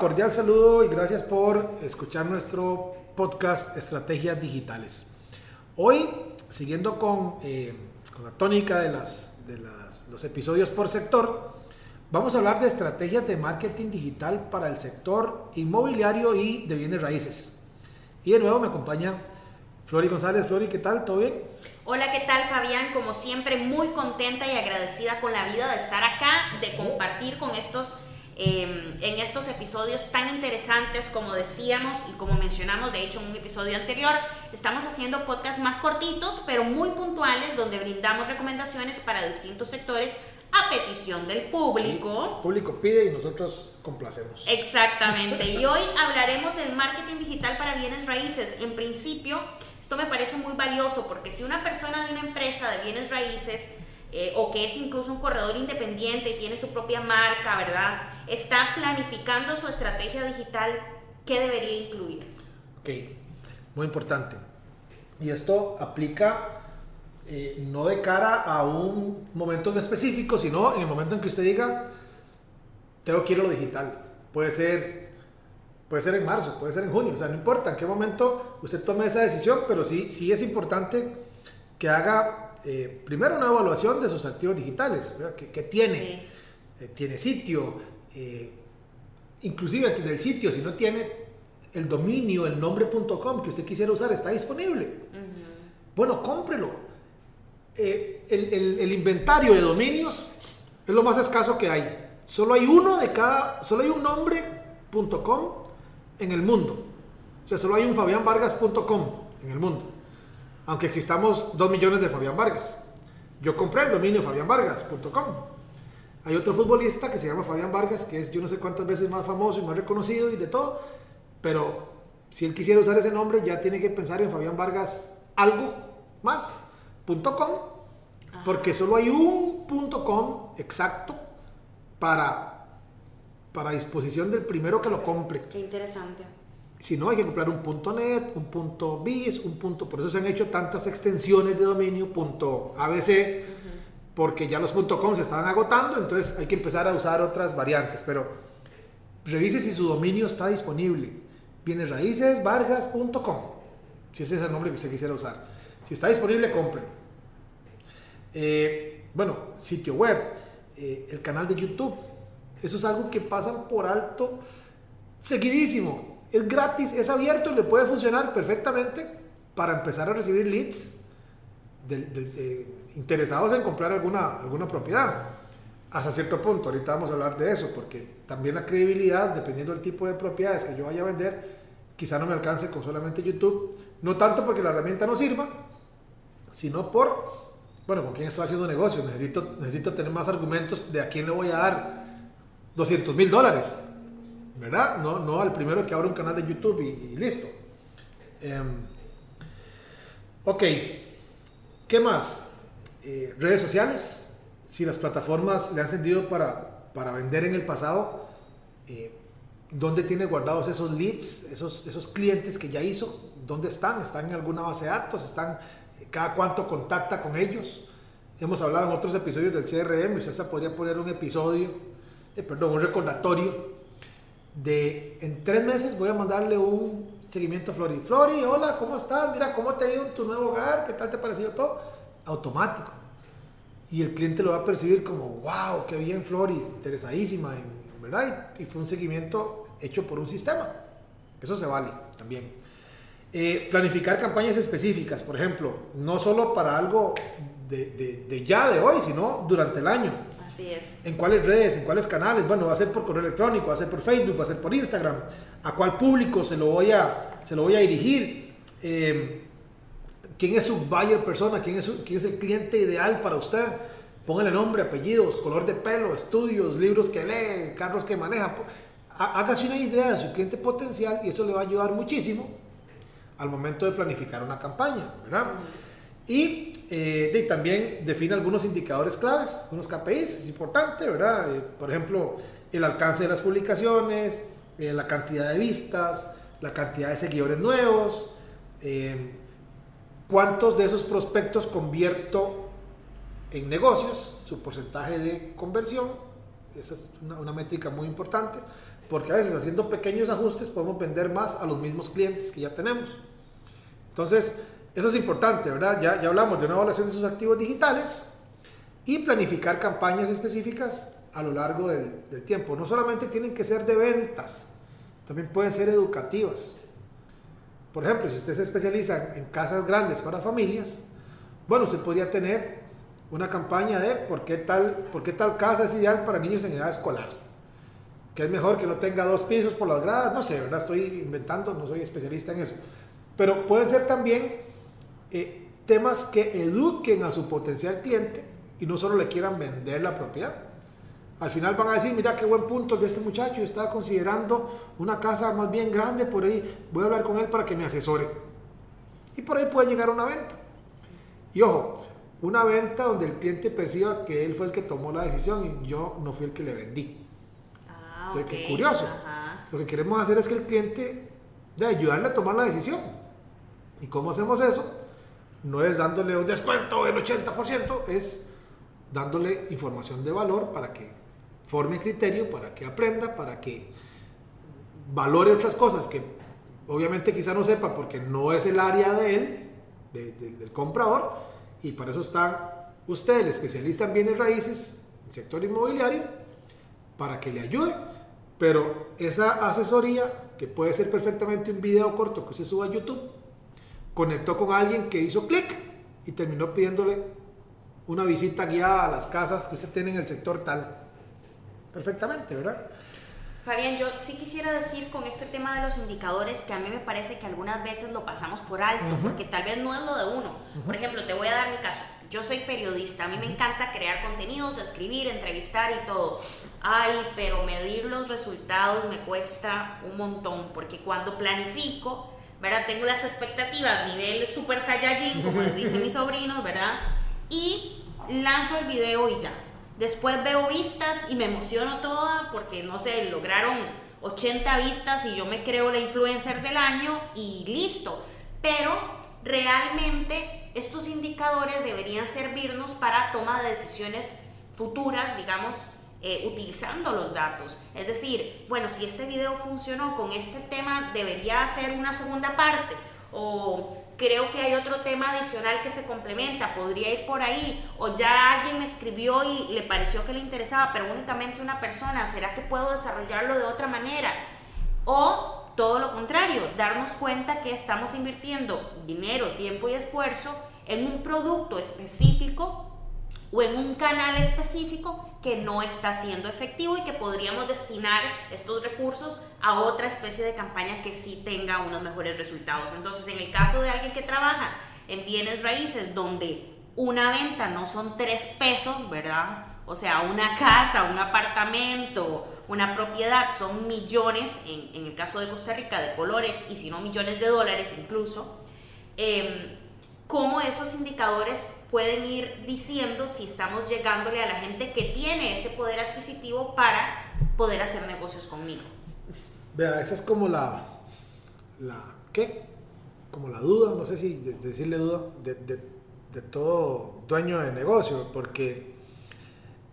Cordial saludo y gracias por escuchar nuestro podcast Estrategias Digitales. Hoy, siguiendo con, eh, la tónica de, los episodios por sector, vamos a hablar de estrategias de marketing digital para el sector inmobiliario y de bienes raíces. Y de nuevo me acompaña Flori González. Flori, ¿qué tal? ¿Todo bien? Hola, ¿qué tal Fabián? Como siempre, muy contenta y agradecida con la vida de estar acá, de compartir con estos, eh, en estos episodios tan interesantes, como decíamos y como mencionamos, de hecho, en un episodio anterior, estamos haciendo podcasts más cortitos, pero muy puntuales, donde brindamos recomendaciones para distintos sectores a petición del público. El público pide y nosotros complacemos. Exactamente. Y hoy hablaremos del marketing digital para bienes raíces. En principio, esto me parece muy valioso porque si una persona de una empresa de bienes raíces eh, o que es incluso un corredor independiente y tiene su propia marca, ¿verdad? Está planificando su estrategia digital, ¿qué debería incluir? Ok, muy importante. Y esto aplica eh, no de cara a un momento en específico, sino en el momento en que usted diga, tengo que ir a lo digital. Puede ser, puede ser en marzo, puede ser en junio, o sea, no importa en qué momento usted tome esa decisión, pero sí, sí es importante que haga eh, primero una evaluación de sus activos digitales, que, tiene, Sí. Eh, tiene sitio, eh, inclusive antes del sitio, si no tiene el dominio, el nombre.com que usted quisiera usar, está disponible. Bueno, cómprelo. Eh, el, el- el inventario de dominios es lo más escaso que hay. Solo hay uno de cada, solo hay un nombre.com en el mundo. O sea, solo hay un fabianvargas.com en el mundo. Aunque existamos dos millones de Fabián Vargas. Yo compré el dominio fabianvargas.com. Hay otro futbolista que se llama Fabián Vargas, que es yo no sé cuántas veces más famoso y más reconocido y de todo. Pero si él quisiera usar ese nombre, ya tiene que pensar en Fabián Vargas algo más, punto .com, porque solo hay un punto .com exacto para, para disposición del primero que lo compre. Qué interesante. Si no, hay que comprar un punto .net, un punto .biz, un punto... Por eso se han hecho tantas extensiones de dominio, punto .abc, porque ya los .com se estaban agotando, entonces hay que empezar a usar otras variantes. Pero revise si su dominio está disponible. Bienes raíces, vargas.com, si ese es el nombre que usted quisiera usar. Si está disponible, compre. Eh, bueno, sitio web, eh, el canal de YouTube. Eso es algo que pasan por alto seguidísimo. Es gratis, es abierto y le puede funcionar perfectamente para empezar a recibir leads del- de- interesados en comprar alguna, alguna propiedad. Hasta cierto punto, ahorita vamos a hablar de eso, porque también la credibilidad, dependiendo del tipo de propiedades que yo vaya a vender, quizá no me alcance con solamente YouTube. No tanto porque la herramienta no sirva, sino por, bueno, con quién estoy haciendo negocio. Necesito, necesito tener más argumentos de a quién le voy a dar 200 mil dólares, ¿verdad? No, no al primero que abra un canal de YouTube y, y listo. Em, ok, ¿qué más? Eh, redes sociales, si las plataformas le han servido para, para vender en el pasado, eh, ¿dónde tiene guardados esos leads, esos, esos clientes que ya hizo? ¿Dónde están? ¿Están en alguna base de datos? ¿Están cada cuánto contacta con ellos? Hemos hablado en otros episodios del CRM, usted podría poner un episodio, eh, perdón, un recordatorio de en tres meses voy a mandarle un seguimiento a Flori. Flori, hola, ¿cómo estás? Mira, ¿cómo te ha ido en tu nuevo hogar? ¿Qué tal te ha parecido todo? Automático. Y el cliente lo va a percibir como, wow, qué bien Flori, interesadísima, en, ¿verdad? Y, y fue un seguimiento hecho por un sistema. Eso se vale también. Eh, planificar campañas específicas, por ejemplo, no solo para algo de, de- de ya, de hoy, sino durante el año. Así es. ¿En cuáles redes? ¿En cuáles canales? Bueno, va a ser por correo electrónico, va a ser por Facebook, va a ser por Instagram. ¿A cuál público se lo voy a, se lo voy a dirigir? Eh, ¿Quién es su buyer persona? ¿Quién es, su- quién es el cliente ideal para usted? Póngale nombre, apellidos, color de pelo, estudios, libros que lee, carros que maneja. Hágase una idea de su cliente potencial y eso le va a ayudar muchísimo al momento de planificar una campaña, ¿verdad? Y eh, también define algunos indicadores claves, unos KPIs, es importante, ¿verdad? Eh, por ejemplo, el alcance de las publicaciones, eh, la cantidad de vistas, la cantidad de seguidores nuevos, cuántos de esos prospectos convierto en negocios, su porcentaje de conversión, esa es una, métrica muy importante, porque a veces haciendo pequeños ajustes podemos vender más a los mismos clientes que ya tenemos. Entonces, eso es importante, ¿verdad? Ya, ya hablamos de una evaluación de sus activos digitales y planificar campañas específicas a lo largo del, tiempo. No solamente tienen que ser de ventas, también pueden ser educativas. Por ejemplo, si usted se especializa en casas grandes para familias, bueno, usted podría tener una campaña de por qué tal, por qué tal casa es ideal para niños en edad escolar. Que es mejor que no tenga dos pisos por las gradas, no sé, ¿verdad? Estoy inventando, no soy especialista en eso. Pero pueden ser también eh, temas que eduquen a su potencial cliente y no solo le quieran vender la propiedad. Al final van a decir, mira qué buen punto de este muchacho, yo estaba considerando una casa más bien grande, por ahí voy a hablar con él para que me asesore. Y por ahí puede llegar una venta. Y ojo, una venta donde el cliente perciba que él fue el que tomó la decisión y yo no fui el que le vendí. Ah, Qué curioso. Lo que queremos hacer es que el cliente, de ayudarle a tomar la decisión. ¿Y cómo hacemos eso? no es dándole un descuento del 80%, es dándole información de valor para que forme criterio, para que aprenda, para que valore otras cosas que obviamente quizá no sepa porque no es el área de él, del comprador, y para eso está usted, el especialista en bienes raíces, el sector inmobiliario, para que le ayude. Pero esa asesoría, que puede ser perfectamente un video corto que usted suba a YouTube, conectó con alguien que hizo clic y terminó pidiéndole una visita guiada a las casas que usted tiene en el sector tal. Perfectamente, ¿verdad? Fabián, yo sí quisiera decir con este tema de los indicadores que a mí me parece que algunas veces lo pasamos por alto, porque tal vez no es lo de uno. Por ejemplo, te voy a dar mi caso. Yo soy periodista, a mí me encanta crear contenidos, escribir, entrevistar y todo. Ay, pero medir los resultados me cuesta un montón, porque cuando planifico, ¿verdad? Tengo las expectativas nivel super saiyajin, como les dicen mis sobrinos, ¿verdad? Y lanzo el video y ya. Después veo vistas y me emociono toda porque, no sé, lograron 80 vistas y yo me creo la influencer del año y listo. Pero realmente estos indicadores deberían servirnos para toma de decisiones futuras, digamos, eh, utilizando los datos. Es decir, bueno, si este video funcionó con este tema, debería hacer una segunda parte. O creo que hay otro tema adicional que se complementa, podría ir por ahí. O ya alguien me escribió y le pareció que le interesaba, pero únicamente una persona. ¿Será que puedo desarrollarlo de otra manera? O todo lo contrario, darnos cuenta que estamos invirtiendo dinero, tiempo y esfuerzo en un producto específico o en un canal específico que no está siendo efectivo y que podríamos destinar estos recursos a otra especie de campaña que sí tenga unos mejores resultados. Entonces, en el caso de alguien que trabaja en bienes raíces donde una venta no son tres pesos, ¿verdad? O sea, una casa, un apartamento, una propiedad son millones, en, el caso de Costa Rica, de colores y si no millones de dólares incluso. Eh, cómo esos indicadores pueden ir diciendo si estamos llegándole a la gente que tiene ese poder adquisitivo para poder hacer negocios conmigo. Vea, esa es como la, la ¿qué? Como la duda, no sé si decirle duda, de, de, todo dueño de negocio, porque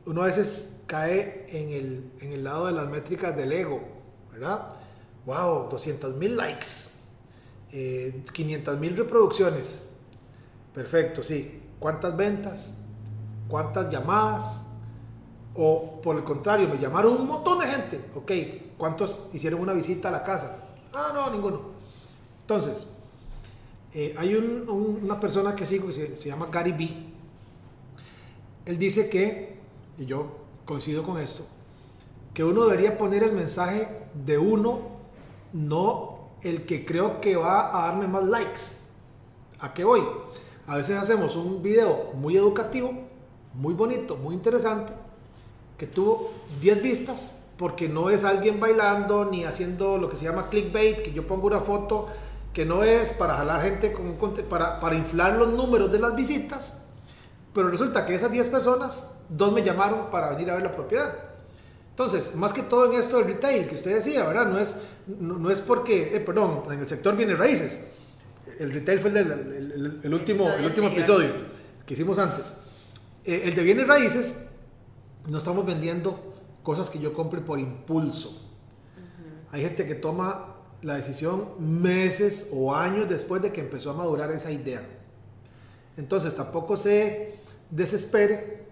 uno a veces cae en el, en el lado de las métricas del ego, ¿verdad? Wow, 200 mil likes, eh, 500 mil reproducciones, Perfecto, sí. ¿Cuántas ventas? ¿Cuántas llamadas? O por el contrario, me llamaron un montón de gente. Ok, ¿cuántos hicieron una visita a la casa? Ah, no, ninguno. Entonces, eh, hay una persona que sigo, se, se llama Gary B. Él dice que, y yo coincido con esto, que uno debería poner el mensaje de uno, no el que creo que va a darme más likes. ¿A qué voy? A veces hacemos un video muy educativo, muy bonito, muy interesante, que tuvo 10 vistas, porque no es alguien bailando ni haciendo lo que se llama clickbait, que yo pongo una foto que no es para jalar gente, con para, para inflar los números de las visitas, pero resulta que esas 10 personas, dos me llamaron para venir a ver la propiedad. Entonces, más que todo en esto del retail que usted decía, ¿verdad? No es, no, es porque, eh, perdón, en el sector viene raíces. El retail fue el, el, último, el último episodio que hicimos antes. Eh, el de bienes raíces, no estamos vendiendo cosas que yo compre por impulso. Hay gente que toma la decisión meses o años después de que empezó a madurar esa idea. Entonces tampoco se desespere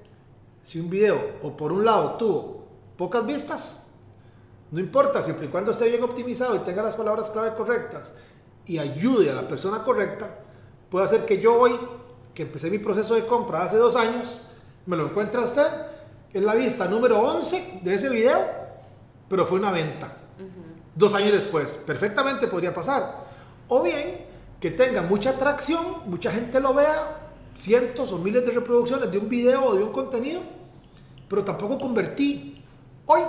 si un video o por un lado tuvo pocas vistas, no importa, siempre y cuando esté bien optimizado y tenga las palabras clave correctas y ayude a la persona correcta, puede hacer que yo hoy, que empecé mi proceso de compra hace dos años, me lo encuentra usted, es la vista número 11 de ese video, pero fue una venta. Dos años después, perfectamente podría pasar. O bien que tenga mucha atracción, mucha gente lo vea, cientos o miles de reproducciones de un video o de un contenido, pero tampoco convertí hoy,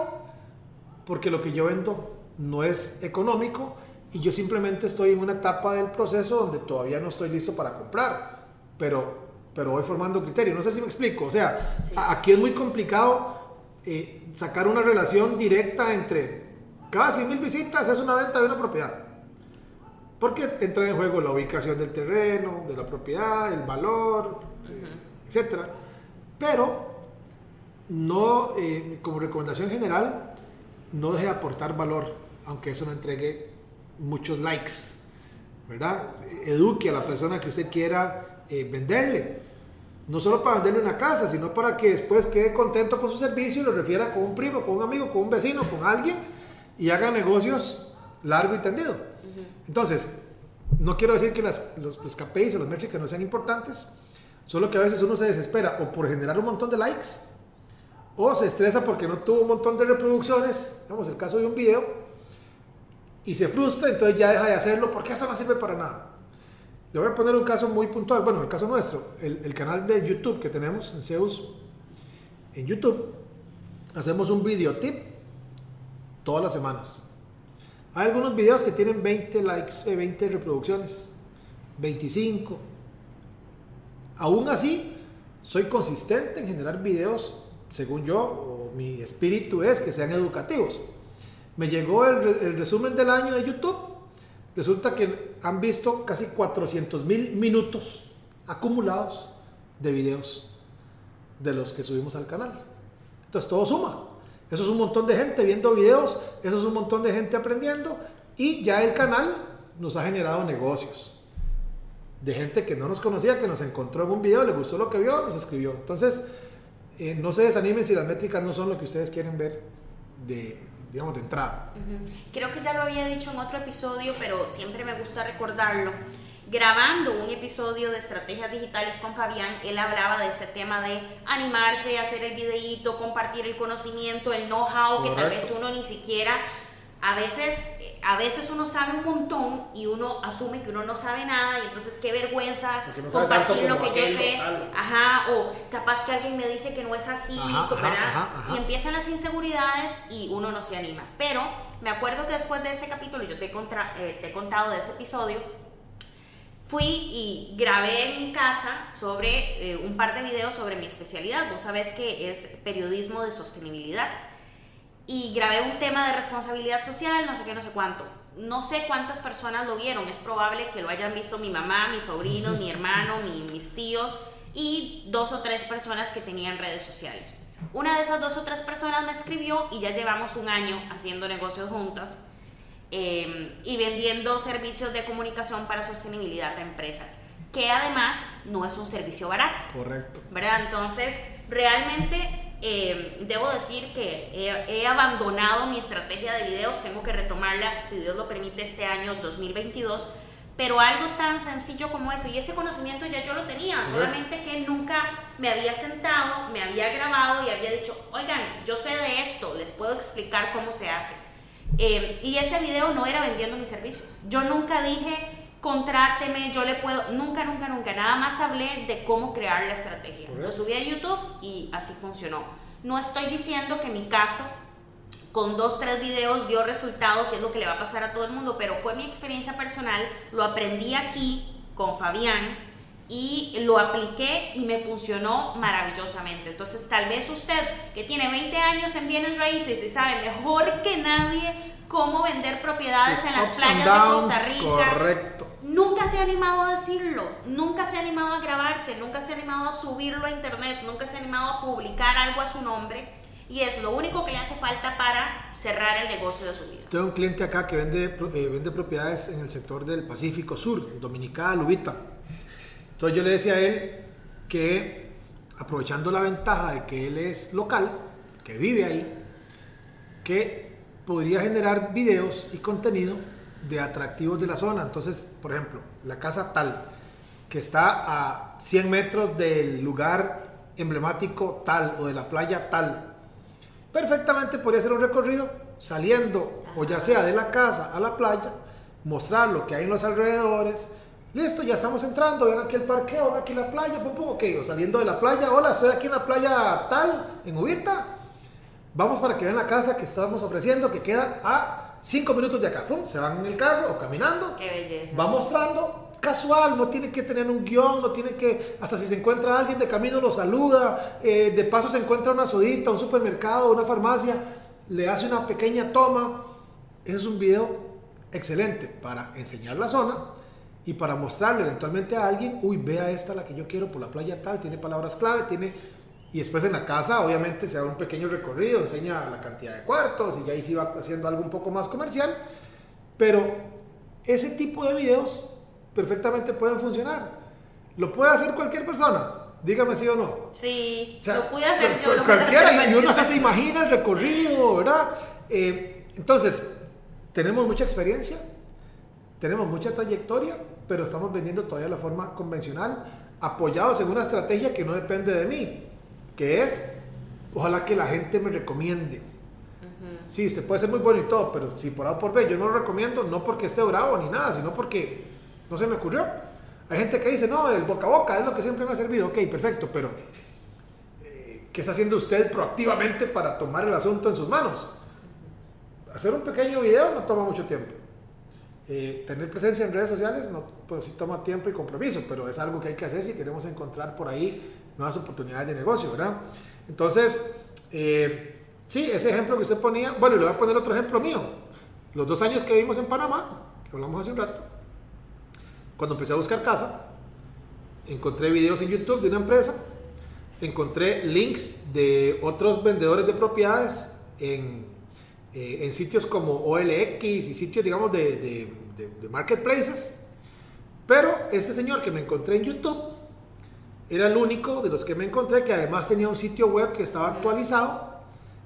porque lo que yo vendo no es económico y yo simplemente estoy en una etapa del proceso donde todavía no estoy listo para comprar, pero pero voy formando criterio. No sé si me explico. O sea, aquí es muy complicado eh, sacar una relación directa entre cada 100 mil visitas es una venta de una propiedad. Porque entra en juego la ubicación del terreno, de la propiedad, el valor, etc. Pero no, eh, como recomendación general, no deje de aportar valor, aunque eso no entregue muchos likes, ¿verdad? Eduque a la persona que usted quiera eh, venderle. No solo para venderle una casa, sino para que después quede contento con su servicio y lo refiera con un primo, con un amigo, con un vecino, con alguien y haga negocios largo y tendido. Entonces, no quiero decir que las, los, los KPIs o las métricas no sean importantes, solo que a veces uno se desespera o por generar un montón de likes o se estresa porque no tuvo un montón de reproducciones, vamos, el caso de un video, y se frustra, entonces ya deja de hacerlo porque eso no sirve para nada. Le voy a poner un caso muy puntual. Bueno, el caso nuestro, el, canal de YouTube que tenemos en Zeus, en YouTube, hacemos un video tip todas las semanas. Hay algunos videos que tienen 20 likes, 20 eh, reproducciones, 25. Aún así, soy consistente en generar videos, según yo, o mi espíritu es que sean educativos. Me llegó el, resumen del año de YouTube Resulta que han visto casi 400 mil minutos acumulados de videos de los que subimos al canal. Entonces todo suma. Eso es un montón de gente viendo videos, eso es un montón de gente aprendiendo y ya el canal nos ha generado negocios. De gente que no nos conocía, que nos encontró en un video, le gustó lo que vio, nos escribió. Entonces, eh, no se desanimen si las métricas no son lo que ustedes quieren ver de, digamos, de entrada. Creo que ya lo había dicho en otro episodio, pero siempre me gusta recordarlo. Grabando un episodio de estrategias digitales con Fabián, él hablaba de este tema de animarse, hacer el videíto, compartir el conocimiento, el know-how que tal vez uno ni siquiera a veces, a veces uno sabe un montón y uno asume que uno no sabe nada y entonces qué vergüenza compartir lo que yo sé. Ajá, o capaz que alguien me dice que no es así, y empiezan las inseguridades y uno no se anima. Pero me acuerdo que después de ese capítulo, yo te, eh, te he contado de ese episodio, fui y grabé en mi casa sobre eh, un par de videos sobre mi especialidad. Vos sabés que es periodismo de sostenibilidad y grabé un tema de responsabilidad social, no sé qué, no sé cuánto. No sé cuántas personas lo vieron, es probable que lo hayan visto mi mamá, mis sobrinos, mi hermano, mis tíos y dos o tres personas que tenían redes sociales. Una de esas dos o tres personas me escribió y ya llevamos un año haciendo negocios juntas em, y vendiendo servicios de comunicación para sostenibilidad a empresas, que además no es un servicio barato. Correcto. ¿Verdad? Entonces, realmente eh, debo decir que he, abandonado mi estrategia de videos, tengo que retomarla, si Dios lo permite, este año 2022. Pero algo tan sencillo como eso, y ese conocimiento ya yo lo tenía, solamente que nunca me había sentado, me había grabado y había dicho, oigan, yo sé de esto, les puedo explicar cómo se hace. Eh, y ese video no era vendiendo mis servicios. Yo nunca dije, contráteme, yo le puedo, nunca, nunca, nunca, nada más hablé de cómo crear la estrategia. Lo subí a YouTube y así funcionó. No estoy diciendo que mi caso con dos, tres videos dio resultados y es lo que le va a pasar a todo el mundo, pero fue mi experiencia personal, lo aprendí aquí con Fabián y lo apliqué y me funcionó maravillosamente. Entonces, tal vez usted que tiene 20 años en bienes raíces y sabe mejor que nadie cómo vender propiedades en las playas de Costa Rica. Correcto. Nunca se ha animado a decirlo, nunca se ha animado a grabarse, nunca se ha animado a subirlo a internet, nunca se ha animado a publicar algo a su nombre. Y es lo único que le hace falta para cerrar el negocio de su vida. Tengo un cliente acá que vende, eh, vende propiedades en el sector del Pacífico Sur, Dominicana, Lubita. Entonces yo le decía a él que aprovechando la ventaja de que él es local, que vive ahí, que podría generar videos y contenido de atractivos de la zona. Entonces, por ejemplo, la casa tal, que está a 100 metros del lugar emblemático tal o de la playa tal, perfectamente podría ser un recorrido saliendo o ya sea de la casa a la playa, mostrar lo que hay en los alrededores. Listo, ya estamos entrando, ven aquí el parqueo, ven aquí la playa, pum, pum, ok, o saliendo de la playa, hola, estoy aquí en la playa tal, en Ubita, vamos para que vean la casa que estamos ofreciendo, que queda a 5 minutos de acá. Se van en el carro o caminando. Qué belleza. Va mostrando casual, no tiene que tener un guion, no tiene que, hasta si se encuentra alguien de camino lo saluda, eh, de paso se encuentra una sodita, un supermercado, una farmacia, le hace una pequeña toma. Ese es un video excelente para enseñar la zona y para mostrarle eventualmente a alguien, uy, vea esta la que yo quiero por la playa tal, tiene palabras clave, tiene y después en la casa, obviamente, se da un pequeño recorrido, enseña la cantidad de cuartos y ahí se va haciendo algo un poco más comercial. Pero ese tipo de videos perfectamente pueden funcionar. Lo puede hacer cualquier persona. Dígame sí o no. Sí, lo puede hacer yo. Lo cualquiera, y uno se imagina el recorrido, ¿verdad? Eh, entonces, tenemos mucha experiencia, tenemos mucha trayectoria, pero estamos vendiendo todavía de la forma convencional, apoyados en una estrategia que no depende de mí que es, ojalá que la gente me recomiende. Sí, usted puede ser muy bueno y todo, pero si por A o por B yo no lo recomiendo, no porque esté bravo ni nada, sino porque no se me ocurrió. Hay gente que dice, no, el boca a boca es lo que siempre me ha servido. Ok, perfecto, pero eh, ¿qué está haciendo usted proactivamente para tomar el asunto en sus manos? Hacer un pequeño video no toma mucho tiempo. Eh, tener presencia en redes sociales no, pues sí toma tiempo y compromiso, pero es algo que hay que hacer si queremos encontrar por ahí nuevas oportunidades de negocio, ¿verdad? Entonces, eh, sí, ese ejemplo que usted ponía, bueno, y le voy a poner otro ejemplo mío. Los dos años que vivimos en Panamá, que hablamos hace un rato, cuando empecé a buscar casa, encontré videos en YouTube de una empresa, encontré links de otros vendedores de propiedades en, eh, en sitios como OLX y sitios, digamos, de, de, de marketplaces. Pero este señor que me encontré en YouTube era el único de los que me encontré que además tenía un sitio web que estaba actualizado.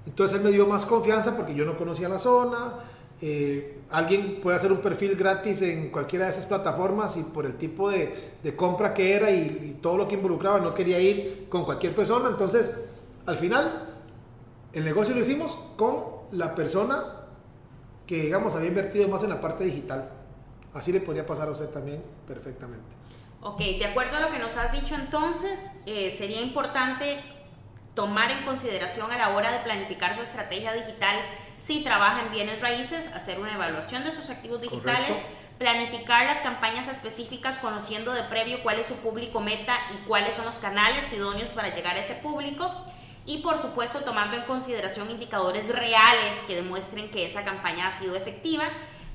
Entonces él me dio más confianza porque yo no conocía la zona. Eh, alguien puede hacer un perfil gratis en cualquiera de esas plataformas y por el tipo de, de compra que era y, todo lo que involucraba no quería ir con cualquier persona. Entonces, al final, el negocio lo hicimos con la persona que, digamos, había invertido más en la parte digital. Así le podría pasar a usted también perfectamente. Ok, de acuerdo a lo que nos has dicho entonces, eh, sería importante tomar en consideración a la hora de planificar su estrategia digital si trabaja en bienes raíces, hacer una evaluación de sus activos digitales, planificar las campañas específicas conociendo de previo cuál es su público meta y cuáles son los canales idóneos para llegar a ese público. Y por supuesto tomando en consideración indicadores reales que demuestren que esa campaña ha sido efectiva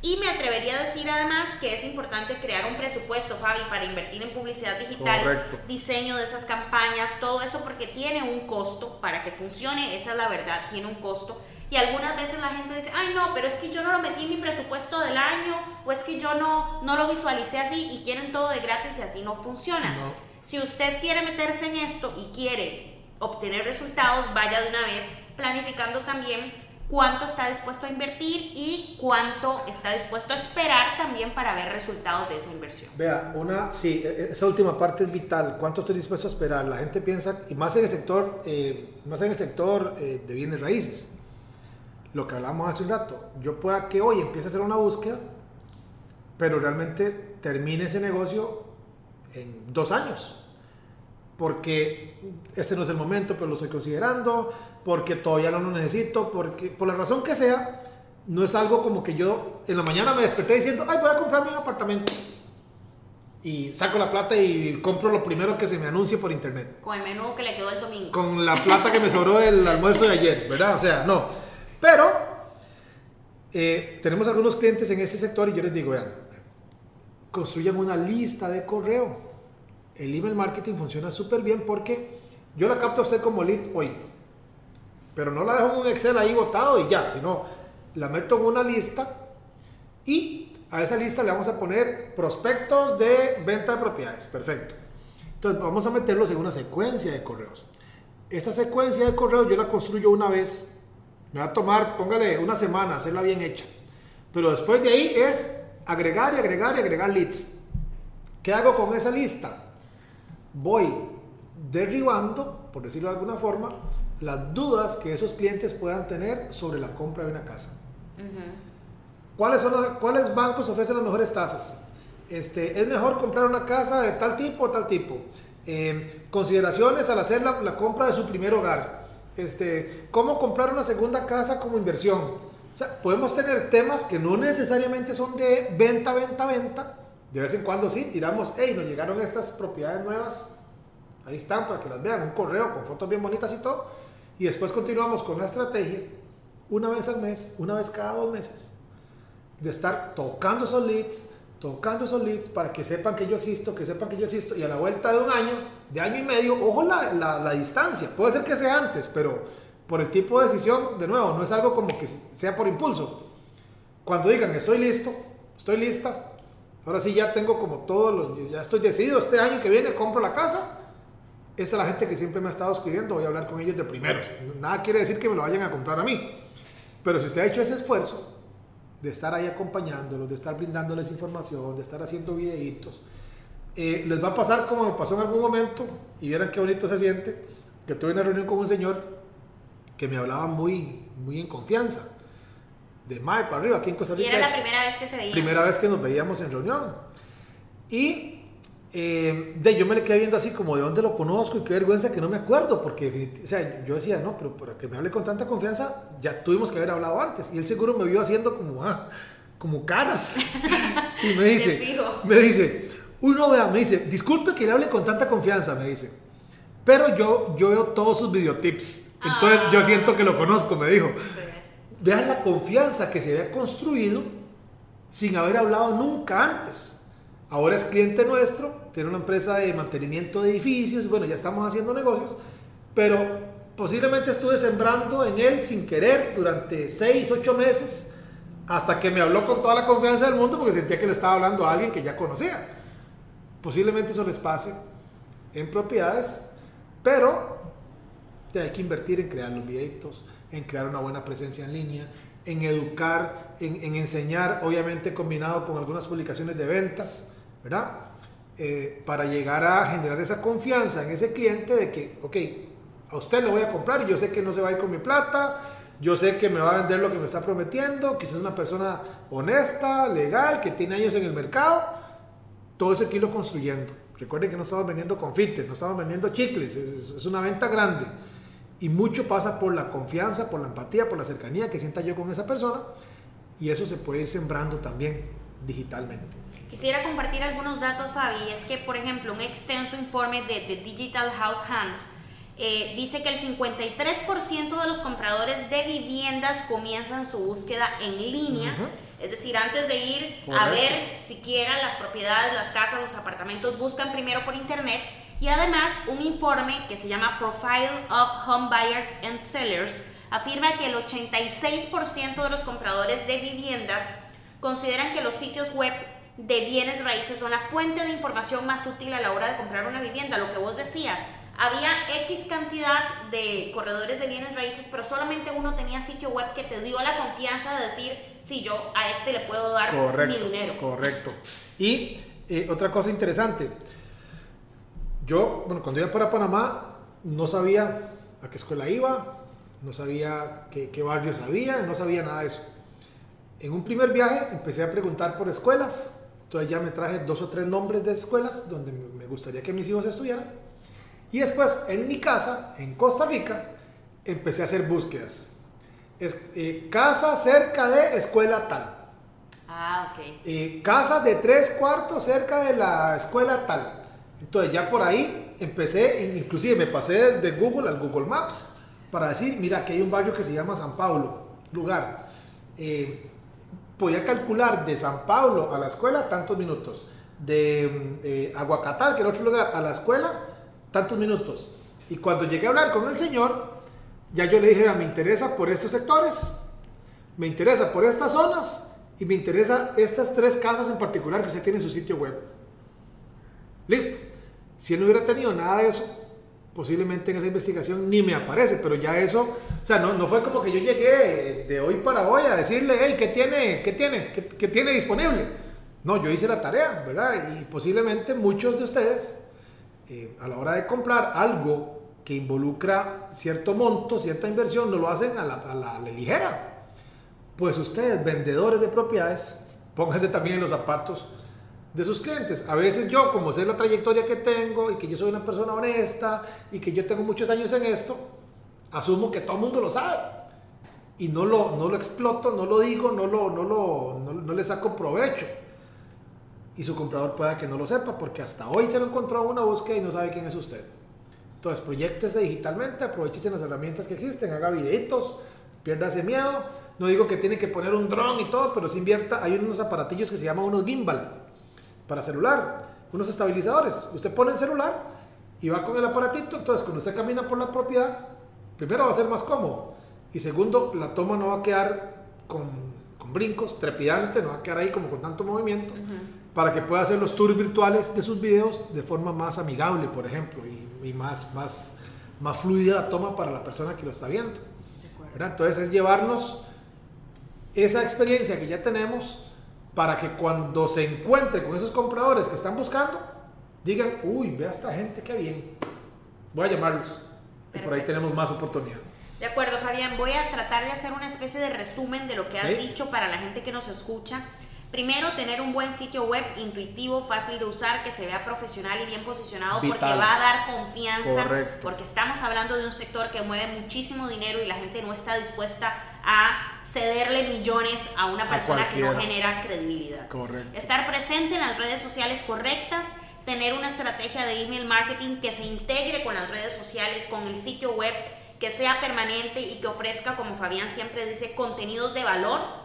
y me atrevería a decir además que es importante crear un presupuesto, Fabi, para invertir en publicidad digital, diseño de esas campañas, todo eso porque tiene un costo para que funcione, esa es la verdad, tiene un costo. Y algunas veces la gente dice, ay no, pero es que yo no lo metí en mi presupuesto del año, o es que yo no, no lo visualicé así y quieren todo de gratis y así no funciona. Si usted quiere meterse en esto y quiere obtener resultados, vaya de una vez planificando también cuánto está dispuesto a invertir y cuánto está dispuesto a esperar también para ver resultados de esa inversión. Vea, una, sí, e, e, esa última parte es vital. ¿Cuánto estoy dispuesto a esperar? La gente piensa, y más en el sector, eh, más en el sector eh, de bienes raíces, lo que hablamos hace un rato, yo pueda que hoy empiece a hacer una búsqueda, pero realmente termine ese negocio en dos años. Porque este no es el momento, pero lo estoy considerando, porque todavía no lo necesito, porque por la razón que sea, no es algo como que yo en la mañana me desperté diciendo, ay, voy a comprarme un apartamento. Y saco la plata y compro lo primero que se me anuncie por internet. Con el menú que le quedó el domingo. Con la plata que me sobró del almuerzo de ayer, ¿verdad? O sea, no. Pero eh, tenemos algunos clientes en ese sector y yo les digo, vean, construyan una lista de correo. El email marketing funciona súper bien porque yo la capto a usted como lead hoy. Pero no la dejo en un Excel ahí botado y ya, sino la meto en una lista y a esa lista le vamos a poner prospectos de venta de propiedades. Perfecto. Entonces vamos a meterlos en una secuencia de correos. Esta secuencia de correos yo la construyo una vez. Me va a tomar, póngale, una semana hacerla bien hecha. Pero después de ahí es agregar y agregar y agregar leads. ¿Qué hago con esa lista? Voy derribando, por decirlo de alguna forma, las dudas que esos clientes puedan tener sobre la compra de una casa. ¿Cuáles, son ¿Cuáles bancos ofrecen las mejores tasas? Este, ¿Es mejor comprar una casa de tal tipo o tal tipo? Eh, consideraciones al hacer la, la, compra de su primer hogar. Este, ¿Cómo comprar una segunda casa como inversión? O sea, podemos tener temas que no necesariamente son de venta, venta, venta. De vez en cuando sí, tiramos, hey, nos llegaron estas propiedades nuevas. Ahí están para que las vean, un correo con fotos bien bonitas y todo. Y después continuamos con la estrategia, una vez al mes, una vez cada dos meses, de estar tocando esos leads, tocando esos leads para que sepan que yo existo, que sepan que yo existo. Y a la vuelta de un año, de año y medio, ojo la, la, distancia, puede ser que sea antes, pero por el tipo de decisión, de nuevo, no es algo como que sea por impulso. Cuando digan, estoy listo, estoy lista, ahora sí ya tengo como todos los, ya estoy decidido, este año que viene compro la casa, esa es la gente que siempre me ha estado escribiendo, voy a hablar con ellos de primeros. Nada quiere decir que me lo vayan a comprar a mí. Pero si usted ha hecho ese esfuerzo de estar ahí acompañándolos, de estar brindándoles información, de estar haciendo videitos, eh, les va a pasar como me pasó en algún momento, y vieran qué bonito se siente, que tuve una reunión con un señor que me hablaba muy, muy en confianza, de MAE para arriba, aquí en Costa Rica. Y era la primera vez que se veían. Primera vez que nos veíamos en reunión. Y eh, de, yo me le quedé viendo así como de dónde lo conozco y qué vergüenza que no me acuerdo, porque o sea, yo decía, no, pero para que me hable con tanta confianza, ya tuvimos que haber hablado antes. Y él seguro me vio haciendo como, ah, como caras. y me dice, me dice, uno vea, me dice, disculpe que le hable con tanta confianza, me dice, pero yo, yo veo todos sus videotips. Entonces yo siento que lo conozco, me dijo. Vean la confianza que se había construido sin haber hablado nunca antes. Ahora es cliente nuestro, tiene una empresa de mantenimiento de edificios, bueno, ya estamos haciendo negocios, pero posiblemente estuve sembrando en él sin querer durante 6, 8 meses, hasta que me habló con toda la confianza del mundo porque sentía que le estaba hablando a alguien que ya conocía. Posiblemente eso les pase en propiedades, pero hay que invertir en crear los videitos, en crear una buena presencia en línea, en educar, en, enseñar, obviamente combinado con algunas publicaciones de ventas, ¿verdad? Eh, para llegar a generar esa confianza en ese cliente de que, ok, a usted le voy a comprar y yo sé que no se va a ir con mi plata, yo sé que me va a vender lo que me está prometiendo, que es una persona honesta, legal, que tiene años en el mercado, todo eso aquí lo construyendo. Recuerden que no estamos vendiendo confites, no estamos vendiendo chicles, es una venta grande. Y mucho pasa por la confianza, por la empatía, por la cercanía que sienta yo con esa persona. Y eso se puede ir sembrando también digitalmente. Quisiera compartir algunos datos, Fabi. Es que, por ejemplo, un extenso informe de, The Digital House Hunt eh, dice que el 53% de los compradores de viviendas comienzan su búsqueda en línea. Es decir, antes de ir a ver siquiera las propiedades, las casas, los apartamentos, buscan primero por internet y además, un informe que se llama Profile of Home Buyers and Sellers afirma que el 86% de los compradores de viviendas consideran que los sitios web de bienes raíces son la fuente de información más útil a la hora de comprar una vivienda. Lo que vos decías, había X cantidad de corredores de bienes raíces, pero solamente uno tenía sitio web que te dio la confianza de decir, si yo a este le puedo dar mi dinero. Correcto. Y eh, otra cosa interesante, yo, bueno, cuando iba para Panamá, no sabía a qué escuela iba, no sabía qué, qué barrios había, no sabía nada de eso. En un primer viaje empecé a preguntar por escuelas Entonces ya me traje dos o tres nombres de escuelas donde me gustaría que mis hijos estudiaran. Y después en mi casa, en Costa Rica, empecé a hacer búsquedas. Es, eh, casa cerca de escuela tal. Ah, ok. Eh, casa de tres cuartos cerca de la escuela tal. Entonces ya por ahí empecé, inclusive me pasé de Google al Google Maps para decir, mira, que hay un barrio que se llama San Pablo, lugar. Eh, podía calcular de San Pablo a la escuela tantos minutos, de eh, Aguacatal, que era otro lugar, a la escuela, tantos minutos. Y cuando llegué a hablar con el señor, ya yo le dije, me interesa por estos sectores, me interesa por estas zonas y me interesa estas tres casas en particular que usted tiene en su sitio web. Listo. Si él no hubiera tenido nada de eso, posiblemente en esa investigación ni me aparece, pero ya eso, o sea, no, no fue como que yo llegué de hoy para hoy a decirle, hey, ¿qué tiene, qué tiene, qué, tiene disponible? No, yo hice la tarea, ¿verdad? Y posiblemente muchos de ustedes, eh, a la hora de comprar algo que involucra cierto monto, cierta inversión, no lo hacen a la, ligera. Pues ustedes, vendedores de propiedades, pónganse también en los zapatos de sus clientes. A veces yo, como sé la trayectoria que tengo y que yo soy una persona honesta y que yo tengo muchos años en esto, asumo que todo el mundo lo sabe. Y no lo, no lo exploto, no lo digo, no, lo, no, lo, no, le saco provecho. Y su comprador pueda que no lo sepa, porque hasta hoy se lo encontró en una búsqueda y no sabe quién es usted. Entonces, proyectese digitalmente, aproveche las herramientas que existen, haga videitos, pierda ese miedo. No digo que tiene que poner un dron y todo, pero si invierta, hay unos aparatillos que se llaman unos gimbal para celular, unos estabilizadores. Usted pone el celular y va con el aparatito, entonces cuando usted camina por la propiedad, primero va a ser más cómodo y segundo, la toma no va a quedar con, con brincos, trepidante, no va a quedar ahí como con tanto movimiento, para que pueda hacer los tours virtuales de sus videos de forma más amigable, por ejemplo, y, y más, más, más fluida la toma para la persona que lo está viendo. Entonces es llevarnos esa experiencia que ya tenemos para que cuando se encuentre con esos compradores que están buscando, digan, uy, ve a esta gente, qué bien, voy a llamarlos. Y por ahí tenemos más oportunidad. De acuerdo, Fabián, voy a tratar de hacer una especie de resumen de lo que has dicho para la gente que nos escucha. Primero, tener un buen sitio web intuitivo, fácil de usar, que se vea profesional y bien posicionado, porque va a dar confianza, porque estamos hablando de un sector que mueve muchísimo dinero y la gente no está dispuesta a cederle millones a una persona que no genera credibilidad. Estar presente en las redes sociales correctas, tener una estrategia de email marketing que se integre con las redes sociales, con el sitio web, que sea permanente y que ofrezca, como Fabián siempre dice, contenidos de valor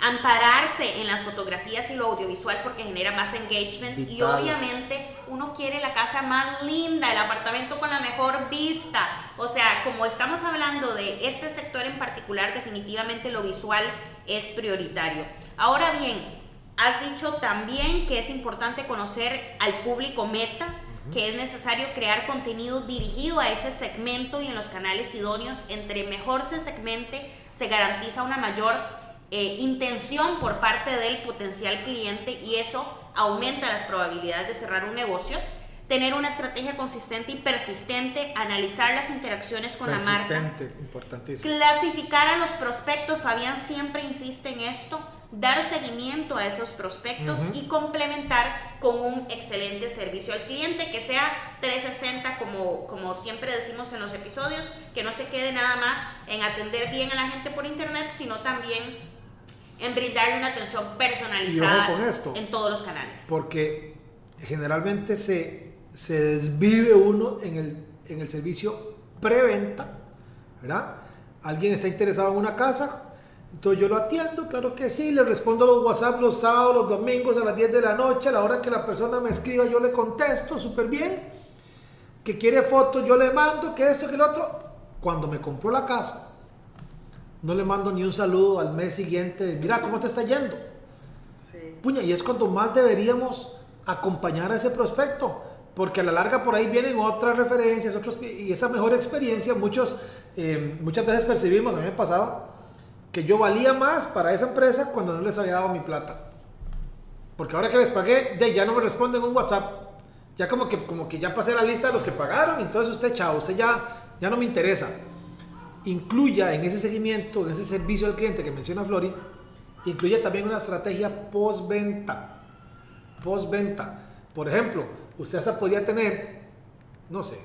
ampararse en las fotografías y lo audiovisual porque genera más engagement y obviamente uno quiere la casa más linda, el apartamento con la mejor vista. O sea, como estamos hablando de este sector en particular, definitivamente lo visual es prioritario. Ahora bien, has dicho también que es importante conocer al público meta, que es necesario crear contenido dirigido a ese segmento y en los canales idóneos. Entre mejor se segmente, se garantiza una mayor eh, intención por parte del potencial cliente y eso aumenta las probabilidades de cerrar un negocio. Tener una estrategia consistente y persistente, analizar las interacciones con la marca. importantísimo. Clasificar a los prospectos, Fabián siempre insiste en esto, dar seguimiento a esos prospectos y complementar con un excelente servicio al cliente que sea 360 como, como siempre decimos en los episodios, que no se quede nada más en atender bien a la gente por internet, sino también en brindarle una atención personalizada en todos los canales. Porque generalmente se, se desvive uno en el, en el servicio preventa, ¿verdad? Alguien está interesado en una casa, entonces yo lo atiendo, claro que sí, le respondo los WhatsApp los sábados, los domingos a las 10 de la noche, a la hora que la persona me escriba yo le contesto súper bien, que quiere fotos yo le mando, que esto, que lo otro. Cuando me compró la casa, no le mando ni un saludo al mes siguiente mira, ¿cómo te está yendo? Puña, y es cuando más deberíamos acompañar a ese prospecto, porque a la larga por ahí vienen otras referencias, otros, y esa mejor experiencia, muchos, eh, muchas veces percibimos, a mí me pasaba, que yo valía más para esa empresa cuando no les había dado mi plata. Porque ahora que les pagué, ya no me responden un WhatsApp. Ya como que, como que ya pasé la lista de los que pagaron, entonces usted, chao, usted ya, ya no me interesa incluya en ese seguimiento, en ese servicio al cliente que menciona Flori, incluya también una estrategia postventa. postventa. Por ejemplo, usted hasta podría tener, no sé,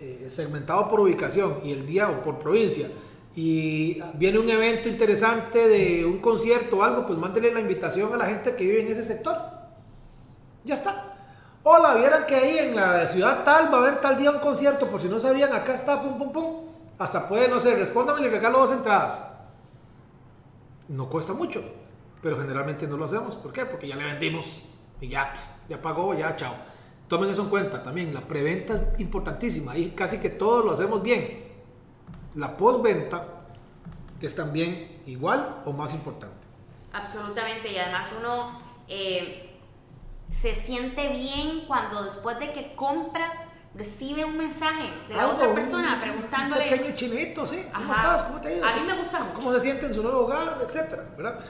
eh, segmentado por ubicación y el día o por provincia y viene un evento interesante de un concierto o algo, pues mándele la invitación a la gente que vive en ese sector. Ya está. Hola, vieran que ahí en la ciudad tal va a haber tal día un concierto, por si no sabían, acá está, pum, pum, pum. Hasta puede, no sé, respóndame y le regalo dos entradas. No cuesta mucho, pero generalmente no lo hacemos. ¿Por qué? Porque ya le vendimos y ya, ya pagó, ya, chao. Tomen eso en cuenta también, la preventa es importantísima y casi que todos lo hacemos bien la postventa es también igual o más importante. Absolutamente, y además uno eh, se siente bien cuando después de que compra recibe un mensaje de la otra persona preguntándole. Un pequeño chinito, sí. ¿Cómo estás? ¿Cómo te ha ido? A mí me gusta mucho. ¿Cómo se siente en su nuevo hogar? Etcétera, ¿verdad?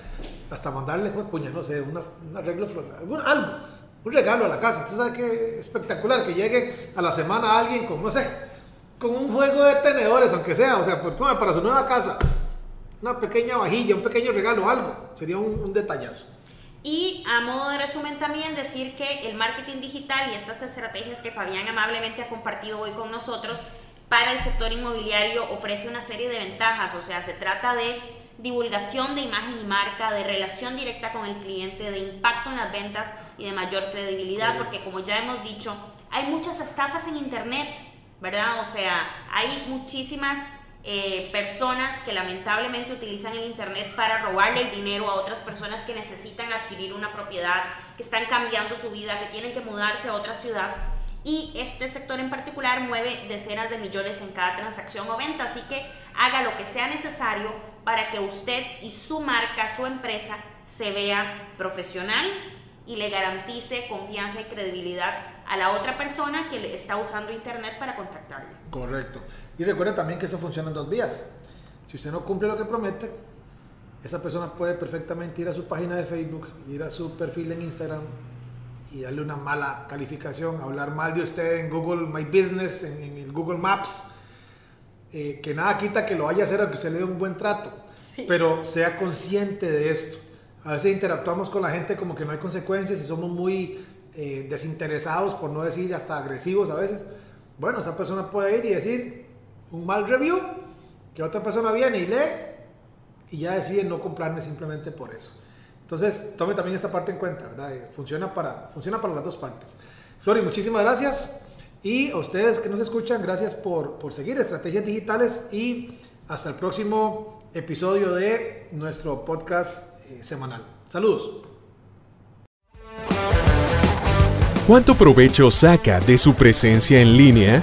Hasta mandarle, pues, puña, no sé, un arreglo floral, algo, un regalo a la casa. Usted sabe que espectacular que llegue a la semana alguien con, no sé, con un juego de tenedores, aunque sea, o sea, para su nueva casa, una pequeña vajilla, un pequeño regalo, algo, sería un, detallazo. Y a modo de resumen también decir que el marketing digital y estas estrategias que Fabián amablemente ha compartido hoy con nosotros para el sector inmobiliario ofrece una serie de ventajas, o sea, se trata de divulgación de imagen y marca, de relación directa con el cliente, de impacto en las ventas y de mayor credibilidad, porque como ya hemos dicho, hay muchas estafas en Internet ¿verdad? O sea, hay muchísimas eh, personas que lamentablemente utilizan el Internet para robarle el dinero a otras personas que necesitan adquirir una propiedad, que están cambiando su vida, que tienen que mudarse a otra ciudad. Y este sector en particular mueve decenas de millones en cada transacción o venta, así que haga lo que sea necesario para que usted y su marca, su empresa, se vea profesional y le garantice confianza y credibilidad a la otra persona que está usando internet para contactarle. Correcto. Y recuerda también que eso funciona en dos vías. Si usted no cumple lo que promete, esa persona puede perfectamente ir a su página de Facebook, ir a su perfil en Instagram y darle una mala calificación, hablar mal de usted en Google My Business, en, el Google Maps. Eh, que nada quita que lo vaya a hacer aunque se le dé un buen trato, pero sea consciente de esto. A veces interactuamos con la gente como que no hay consecuencias y somos muy eh, desinteresados, por no decir hasta agresivos a veces, bueno, esa persona puede ir y decir un mal review, que otra persona viene y lee y ya decide no comprarme simplemente por eso. Entonces, tome también esta parte en cuenta, ¿verdad? Eh, funciona para, funciona para las dos partes. Flori, muchísimas gracias. Y a ustedes que nos escuchan, gracias por, por seguir Estrategias Digitales y hasta el próximo episodio de nuestro podcast eh, semanal. Saludos. ¿Cuánto provecho saca de su presencia en línea?